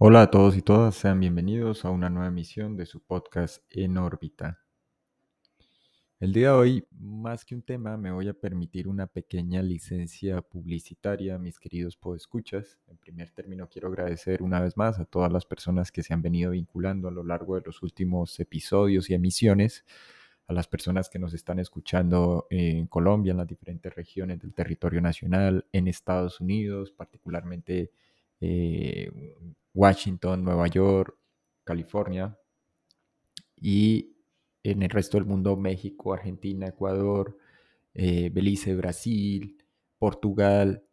Hola a todos y todas, sean bienvenidos a una nueva emisión de su podcast En órbita. El día de hoy, más que un tema, me voy a permitir una pequeña licencia publicitaria, mis queridos podescuchas. En primer término, quiero agradecer una vez más a todas las personas que se han venido vinculando a lo largo de los últimos episodios y emisiones, a las personas que nos están escuchando en Colombia, en las diferentes regiones del territorio nacional, en Estados Unidos, particularmente eh, Washington, Nueva York, California y en el resto del mundo México, Argentina, Ecuador, eh, Belice, Brasil, Portugal.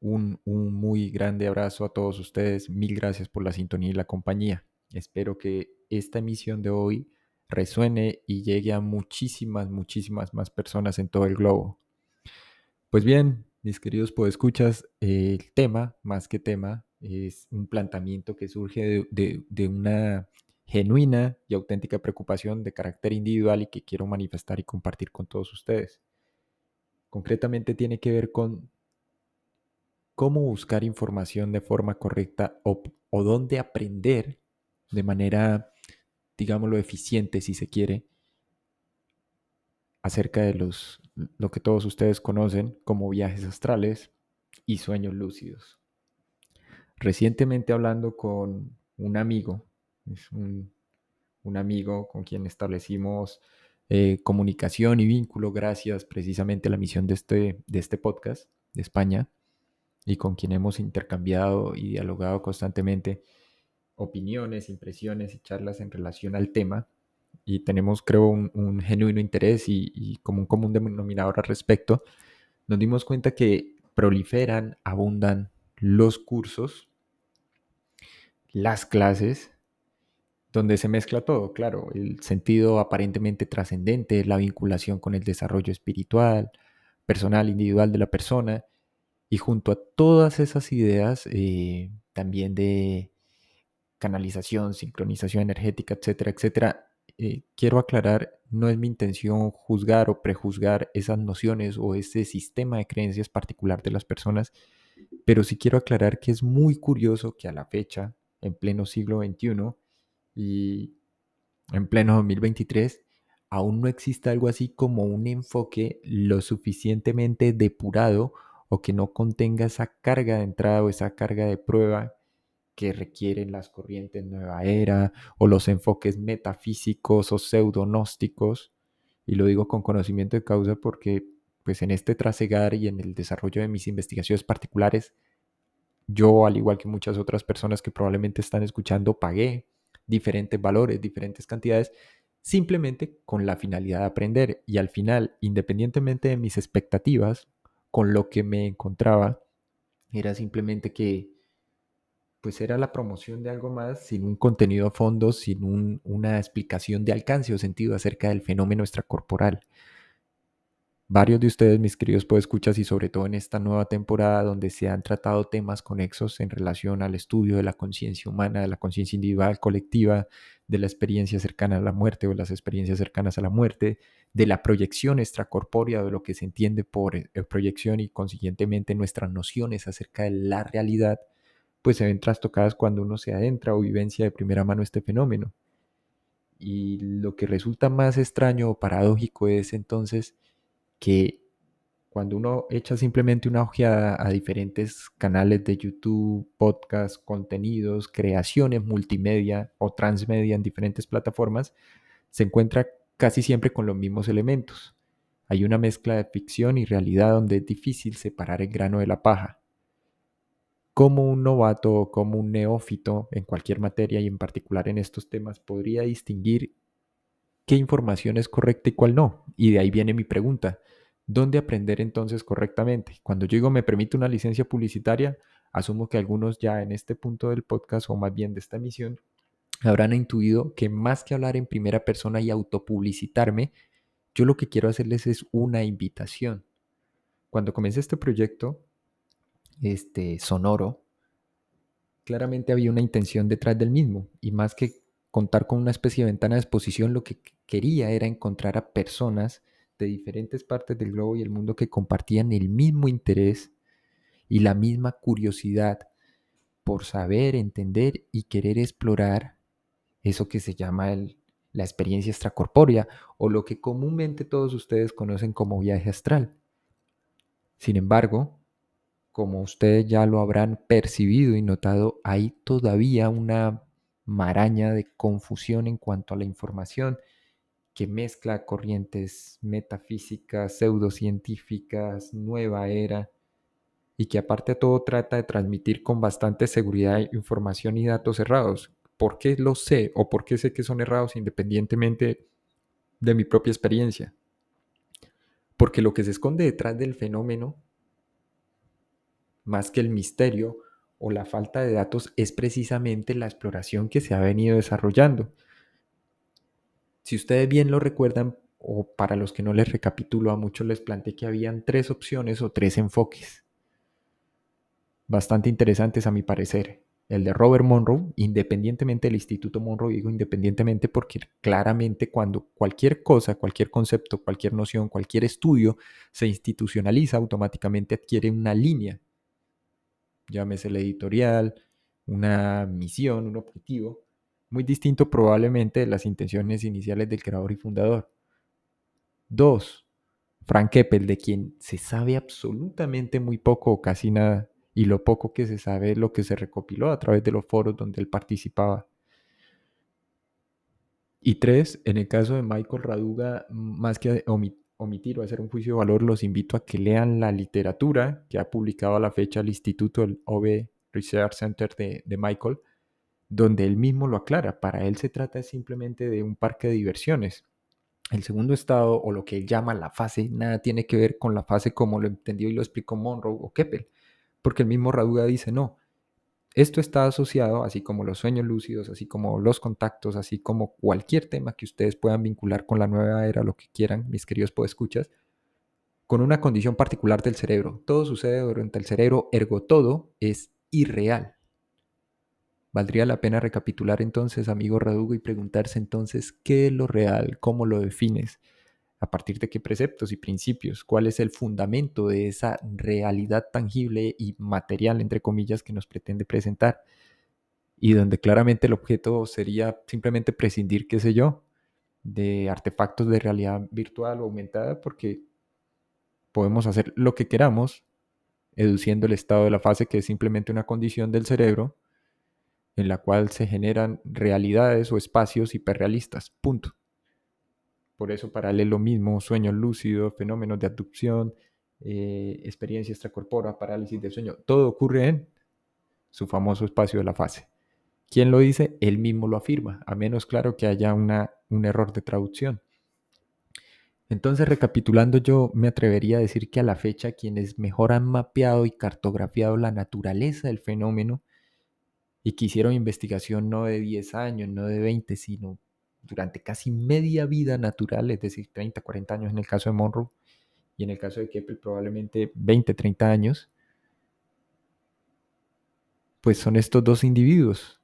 Un, un muy grande abrazo a todos ustedes. Mil gracias por la sintonía y la compañía. Espero que esta emisión de hoy resuene y llegue a muchísimas, muchísimas más personas en todo el globo. Pues bien, mis queridos podescuchas, el tema, más que tema, es un planteamiento que surge de, una genuina y auténtica preocupación de carácter individual y que quiero manifestar y compartir con todos ustedes. Concretamente tiene que ver con cómo buscar información de forma correcta o, o dónde aprender de manera, digámoslo, eficiente, si se quiere, acerca de los, lo que todos ustedes conocen como viajes astrales y sueños lúcidos. Recientemente hablando con un amigo, es un, amigo con quien establecimos eh, comunicación y vínculo gracias precisamente a la misión de este, de este podcast de España y con quien hemos intercambiado y dialogado constantemente opiniones, impresiones y charlas en relación al tema. Y tenemos, creo, un, genuino interés y, como un común denominador al respecto. Nos dimos cuenta que proliferan, abundan los cursos, las clases, donde se mezcla todo, claro, el sentido aparentemente trascendente, la vinculación con el desarrollo espiritual, personal, individual de la persona, y junto a todas esas ideas eh, también de canalización, sincronización energética, etcétera, etcétera, eh, quiero aclarar, no es mi intención juzgar o prejuzgar esas nociones o ese sistema de creencias particular de las personas, pero sí quiero aclarar que es muy curioso que a la fecha, en pleno siglo XXI y en pleno 2023, aún no exista algo así como un enfoque lo suficientemente depurado o que no contenga esa carga de entrada o esa carga de prueba que requieren las corrientes nueva era o los enfoques metafísicos o pseudonósticos. Y lo digo con conocimiento de causa porque pues en este trasegar y en el desarrollo de mis investigaciones particulares, yo, al igual que muchas otras personas que probablemente están escuchando, pagué diferentes valores, diferentes cantidades, simplemente con la finalidad de aprender. Y al final, independientemente de mis expectativas, con lo que me encontraba, era simplemente que pues era la promoción de algo más sin un contenido a fondo, sin una explicación de alcance o sentido acerca del fenómeno extracorporal. Varios de ustedes, mis queridos escuchas y sobre todo en esta nueva temporada donde se han tratado temas conexos en relación al estudio de la conciencia humana, de la conciencia individual, colectiva, de la experiencia cercana a la muerte o las experiencias cercanas a la muerte, de la proyección extracorpórea, de lo que se entiende por eh, proyección y consiguientemente nuestras nociones acerca de la realidad, pues se ven trastocadas cuando uno se adentra o vivencia de primera mano este fenómeno. Y lo que resulta más extraño o paradójico es entonces que cuando uno echa simplemente una ojeada a diferentes canales de YouTube, podcasts, contenidos, creaciones multimedia o transmedia en diferentes plataformas, se encuentra casi siempre con los mismos elementos. Hay una mezcla de ficción y realidad donde es difícil separar el grano de la paja cómo un novato o como un neófito en cualquier materia y en particular en estos temas podría distinguir qué información es correcta y cuál no. Y de ahí viene mi pregunta. ¿Dónde aprender entonces correctamente? Cuando yo digo me permite una licencia publicitaria, asumo que algunos ya en este punto del podcast o más bien de esta emisión habrán intuido que más que hablar en primera persona y autopublicitarme, yo lo que quiero hacerles es una invitación. Cuando comencé este proyecto, este, sonoro, claramente había una intención detrás del mismo y más que contar con una especie de ventana de exposición, lo que quería era encontrar a personas de diferentes partes del globo y el mundo que compartían el mismo interés y la misma curiosidad por saber, entender y querer explorar eso que se llama la experiencia extracorpórea o lo que comúnmente todos ustedes conocen como viaje astral. Sin embargo, como ustedes ya lo habrán percibido y notado, hay todavía una maraña de confusión en cuanto a la información que mezcla corrientes metafísicas, pseudocientíficas, nueva era, y que aparte de todo trata de transmitir con bastante seguridad información y datos errados. ¿Por qué lo sé o por qué sé que son errados independientemente de mi propia experiencia? Porque lo que se esconde detrás del fenómeno, más que el misterio o la falta de datos, es precisamente la exploración que se ha venido desarrollando. Si ustedes bien lo recuerdan, o para los que no les recapitulo, a muchos les planteé que habían tres opciones o tres enfoques bastante interesantes a mi parecer. El de Robert Monroe, independientemente del Instituto Monroe, digo independientemente porque claramente cuando cualquier cosa, cualquier concepto, cualquier noción, cualquier estudio se institucionaliza, automáticamente adquiere una línea, llámese la editorial, una misión, un objetivo, muy distinto probablemente de las intenciones iniciales del creador y fundador. Dos, Frank Keppel, de quien se sabe absolutamente muy poco o casi nada, y lo poco que se sabe es lo que se recopiló a través de los foros donde él participaba. Y tres, en el caso de Michael Raduga, más que omitir o hacer un juicio de valor, los invito a que lean la literatura que ha publicado a la fecha el Instituto, el OB Research Center de, de Michael, donde él mismo lo aclara. Para él se trata simplemente de un parque de diversiones. El segundo estado, o lo que él llama la fase, nada tiene que ver con la fase como lo entendió y lo explicó Monroe o Keppel porque el mismo Raduga dice, no, esto está asociado, así como los sueños lúcidos, así como los contactos, así como cualquier tema que ustedes puedan vincular con la nueva era, lo que quieran, mis queridos podescuchas, con una condición particular del cerebro. Todo sucede durante el cerebro, ergo todo es irreal. Valdría la pena recapitular entonces, amigo Raduga, y preguntarse entonces, ¿qué es lo real? ¿Cómo lo defines? a partir de qué preceptos y principios, cuál es el fundamento de esa realidad tangible y material, entre comillas, que nos pretende presentar. Y donde claramente el objeto sería simplemente prescindir, qué sé yo, de artefactos de realidad virtual o aumentada, porque podemos hacer lo que queramos, educiendo el estado de la fase, que es simplemente una condición del cerebro en la cual se generan realidades o espacios hiperrealistas. Punto. Por eso para él es lo mismo, sueños lúcidos, fenómenos de abducción, eh, experiencia extracorpórea, parálisis del sueño, todo ocurre en su famoso espacio de la fase. ¿Quién lo dice? Él mismo lo afirma, a menos claro que haya una, un error de traducción. Entonces, recapitulando, yo me atrevería a decir que a la fecha quienes mejor han mapeado y cartografiado la naturaleza del fenómeno y que hicieron investigación no de 10 años, no de 20, sino durante casi media vida natural, es decir, 30, 40 años en el caso de Monroe y en el caso de Keppel probablemente 20, 30 años, pues son estos dos individuos.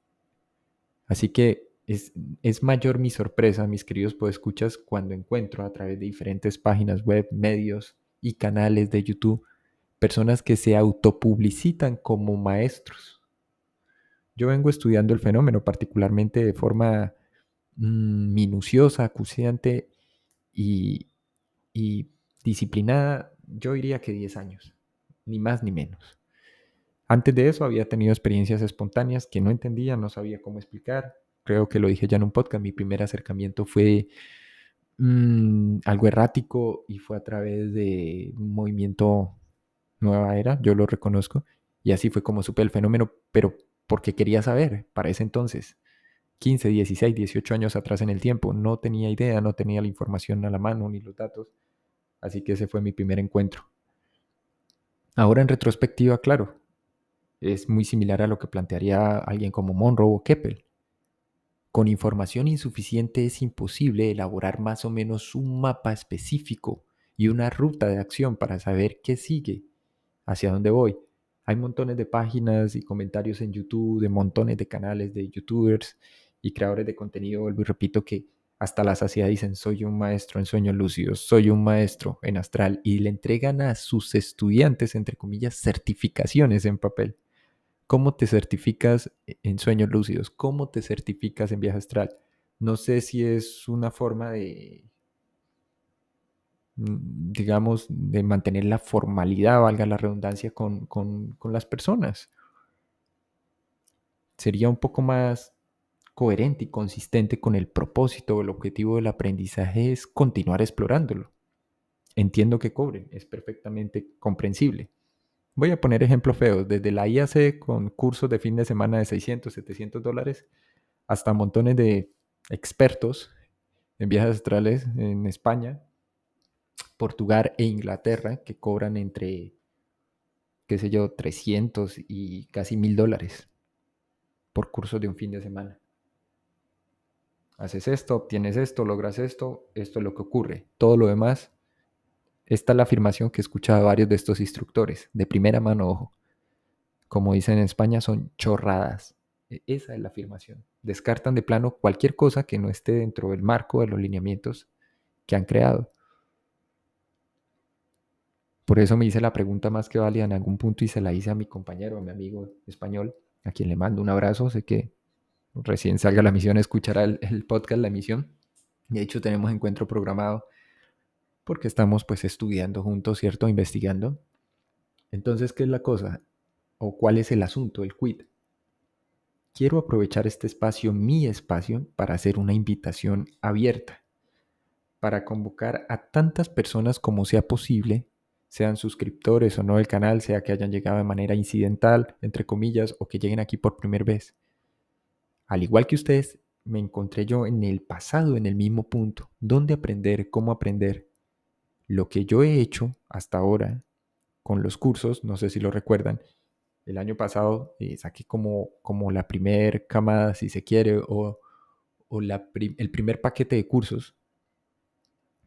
Así que es, es mayor mi sorpresa, mis queridos podescuchas, cuando encuentro a través de diferentes páginas web, medios y canales de YouTube personas que se autopublicitan como maestros. Yo vengo estudiando el fenómeno particularmente de forma Mm, minuciosa, acuciante y, disciplinada, yo diría que 10 años, ni más ni menos. Antes de eso había tenido experiencias espontáneas que no entendía, no sabía cómo explicar. Creo que lo dije ya en un podcast, mi primer acercamiento fue mm, algo errático y fue a través de un movimiento nueva era, yo lo reconozco, y así fue como supe el fenómeno, pero porque quería saber para ese entonces. 15, 16, 18 años atrás en el tiempo. No tenía idea, no tenía la información a la mano ni los datos. Así que ese fue mi primer encuentro. Ahora en retrospectiva, claro, es muy similar a lo que plantearía alguien como Monroe o Keppel. Con información insuficiente es imposible elaborar más o menos un mapa específico y una ruta de acción para saber qué sigue, hacia dónde voy. Hay montones de páginas y comentarios en YouTube, de montones de canales de youtubers y creadores de contenido, vuelvo y repito que hasta la saciedad dicen, soy un maestro en sueños lúcidos, soy un maestro en astral, y le entregan a sus estudiantes, entre comillas, certificaciones en papel, ¿Cómo te certificas en sueños lúcidos? ¿Cómo te certificas en viaje astral? No sé si es una forma de, digamos, de mantener la formalidad, valga la redundancia, con, con las personas. Sería un poco más coherente y consistente con el propósito o el objetivo del aprendizaje es continuar explorándolo. Entiendo que cobren, es perfectamente comprensible. Voy a poner ejemplos feos, desde la IAC con cursos de fin de semana de 600, 700 dólares, hasta montones de expertos en viajes astrales en España, Portugal e Inglaterra que cobran entre, qué sé yo, 300 y casi 1000 dólares por curso de un fin de semana. Haces esto, obtienes esto, logras esto, esto es lo que ocurre. Todo lo demás, esta es la afirmación que he escuchado a varios de estos instructores, de primera mano, ojo. Como dicen en España, son chorradas. E, esa es la afirmación. Descartan de plano cualquier cosa que no esté dentro del marco de los lineamientos que han creado. Por eso me hice la pregunta más que válida en algún punto y se la hice a mi compañero, a mi amigo español, a quien le mando un abrazo. Sé que recién salga la misión, escuchará el, podcast, la emisión. De hecho, tenemos encuentro programado porque estamos pues estudiando juntos, ¿cierto? Investigando. Entonces, ¿qué es la cosa? ¿O cuál es el asunto, el quid? Quiero aprovechar este espacio, mi espacio, para hacer una invitación abierta, para convocar a tantas personas como sea posible, sean suscriptores o no del canal, sea que hayan llegado de manera incidental, entre comillas, o que lleguen aquí por primera vez al igual que ustedes, me encontré yo en el pasado, en el mismo punto. ¿Dónde aprender? ¿Cómo aprender? Lo que yo he hecho hasta ahora con los cursos, no sé si lo recuerdan, el año pasado eh, saqué como, como la primer camada, si se quiere, o, el primer paquete de cursos.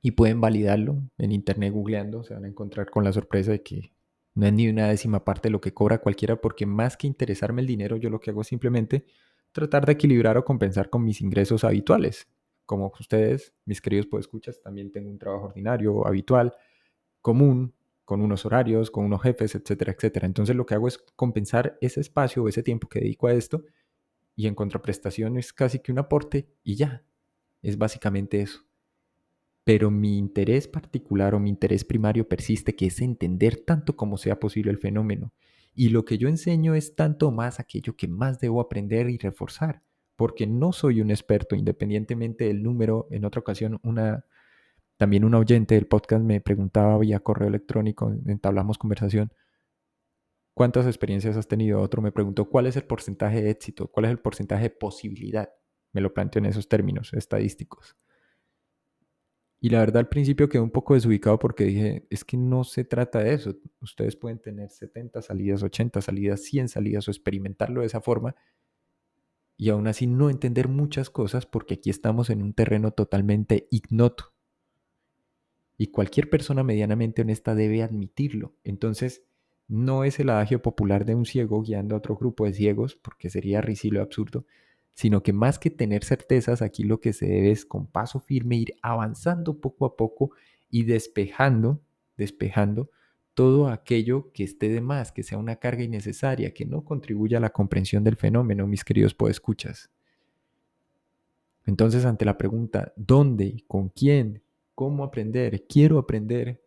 Y pueden validarlo en internet googleando, se van a encontrar con la sorpresa de que no es ni una décima parte de lo que cobra cualquiera, porque más que interesarme el dinero, yo lo que hago es simplemente tratar de equilibrar o compensar con mis ingresos habituales. Como ustedes, mis queridos escuchas, también tengo un trabajo ordinario, habitual, común, con unos horarios, con unos jefes, etcétera, etcétera. Entonces lo que hago es compensar ese espacio o ese tiempo que dedico a esto y en contraprestación es casi que un aporte y ya. Es básicamente eso. Pero mi interés particular o mi interés primario persiste, que es entender tanto como sea posible el fenómeno y lo que yo enseño es tanto más aquello que más debo aprender y reforzar, porque no soy un experto independientemente del número. En otra ocasión, una, también un oyente del podcast me preguntaba vía correo electrónico, entablamos conversación, ¿cuántas experiencias has tenido? Otro me preguntó, ¿cuál es el porcentaje de éxito? ¿Cuál es el porcentaje de posibilidad? Me lo planteo en esos términos estadísticos. Y la verdad al principio quedé un poco desubicado porque dije, es que no se trata de eso. Ustedes pueden tener 70 salidas, 80 salidas, 100 salidas o experimentarlo de esa forma y aún así no entender muchas cosas porque aquí estamos en un terreno totalmente ignoto. Y cualquier persona medianamente honesta debe admitirlo. Entonces, no es el adagio popular de un ciego guiando a otro grupo de ciegos, porque sería risilo absurdo, sino que más que tener certezas, aquí lo que se debe es con paso firme ir avanzando poco a poco y despejando, despejando todo aquello que esté de más, que sea una carga innecesaria, que no contribuya a la comprensión del fenómeno, mis queridos podescuchas. Entonces, ante la pregunta, ¿dónde? ¿Con quién? ¿Cómo aprender? ¿Quiero aprender?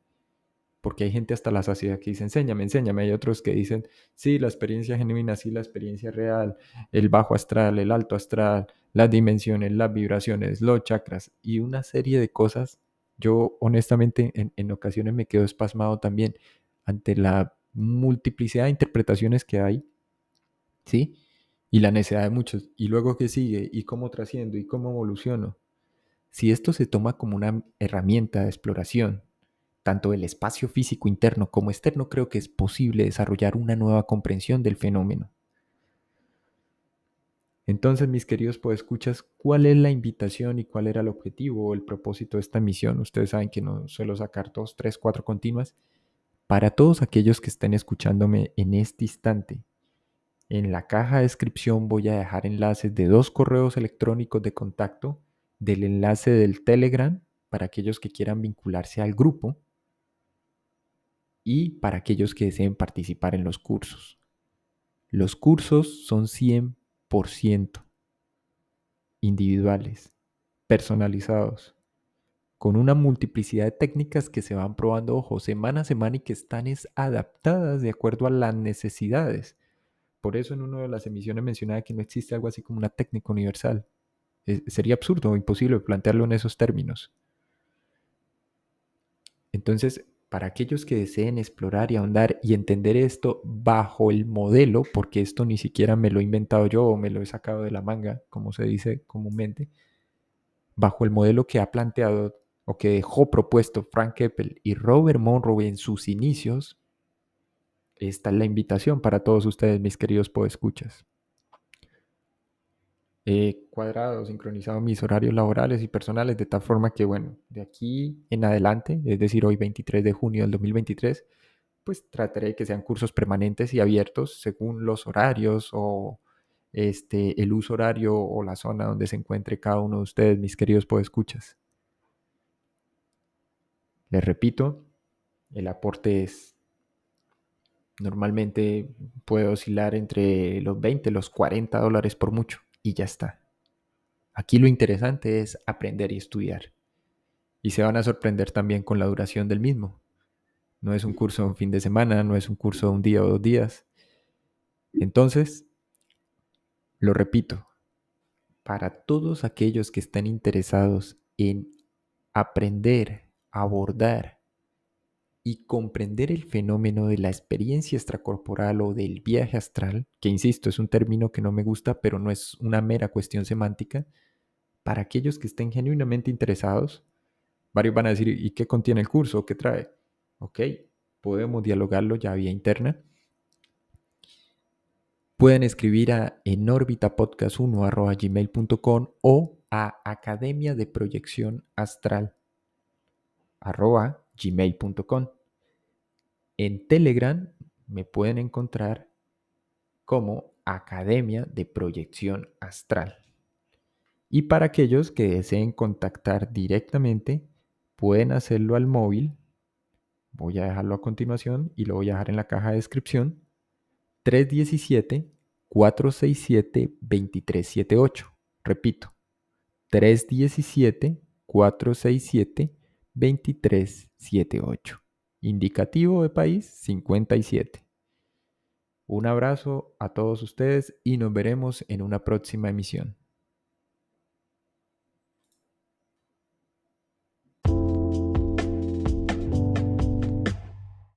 Porque hay gente hasta la saciedad que dice, enséñame, enséñame. Hay otros que dicen, sí, la experiencia genuina, sí, la experiencia real, el bajo astral, el alto astral, las dimensiones, las vibraciones, los chakras y una serie de cosas. Yo honestamente en, en ocasiones me quedo espasmado también ante la multiplicidad de interpretaciones que hay, ¿sí? Y la necesidad de muchos. Y luego qué sigue, y cómo trasciendo, y cómo evoluciono. Si esto se toma como una herramienta de exploración, tanto el espacio físico interno como externo, creo que es posible desarrollar una nueva comprensión del fenómeno. Entonces, mis queridos escuchas, ¿cuál es la invitación y cuál era el objetivo o el propósito de esta misión? Ustedes saben que no suelo sacar dos, tres, cuatro continuas. Para todos aquellos que estén escuchándome en este instante, en la caja de descripción voy a dejar enlaces de dos correos electrónicos de contacto, del enlace del Telegram para aquellos que quieran vincularse al grupo y para aquellos que deseen participar en los cursos. Los cursos son 100% individuales, personalizados, con una multiplicidad de técnicas que se van probando, ojo, semana a semana y que están adaptadas de acuerdo a las necesidades. Por eso en una de las emisiones mencionaba que no existe algo así como una técnica universal. sería absurdo o imposible plantearlo en esos términos. Entonces, para aquellos que deseen explorar y ahondar y entender esto bajo el modelo, porque esto ni siquiera me lo he inventado yo o me lo he sacado de la manga, como se dice comúnmente, bajo el modelo que ha planteado o que dejó propuesto Frank Keppel y Robert Monroe en sus inicios, esta es la invitación para todos ustedes, mis queridos podescuchas. He cuadrado, sincronizado mis horarios laborales y personales de tal forma que, bueno, de aquí en adelante, es decir, hoy 23 de junio del 2023, pues trataré de que sean cursos permanentes y abiertos según los horarios o este, el uso horario o la zona donde se encuentre cada uno de ustedes, mis queridos podescuchas. Les repito, el aporte es normalmente puede oscilar entre los 20 y los 40 dólares por mucho y ya está. Aquí lo interesante es aprender y estudiar. Y se van a sorprender también con la duración del mismo. No es un curso de un fin de semana, no es un curso de un día o dos días. Entonces, lo repito, para todos aquellos que estén interesados en aprender, abordar y comprender el fenómeno de la experiencia extracorporal o del viaje astral, que insisto, es un término que no me gusta, pero no es una mera cuestión semántica, para aquellos que estén genuinamente interesados, varios van a decir, ¿y qué contiene el curso? ¿Qué trae? Ok, podemos dialogarlo ya vía interna. Pueden escribir a enorbitapodcast1 o a academia de proyección astral gmail.com. En Telegram me pueden encontrar como Academia de Proyección Astral. Y para aquellos que deseen contactar directamente, pueden hacerlo al móvil. Voy a dejarlo a continuación y lo voy a dejar en la caja de descripción. 317-467-2378. Repito, 317-467-2378. Indicativo de país 57. Un abrazo a todos ustedes y nos veremos en una próxima emisión.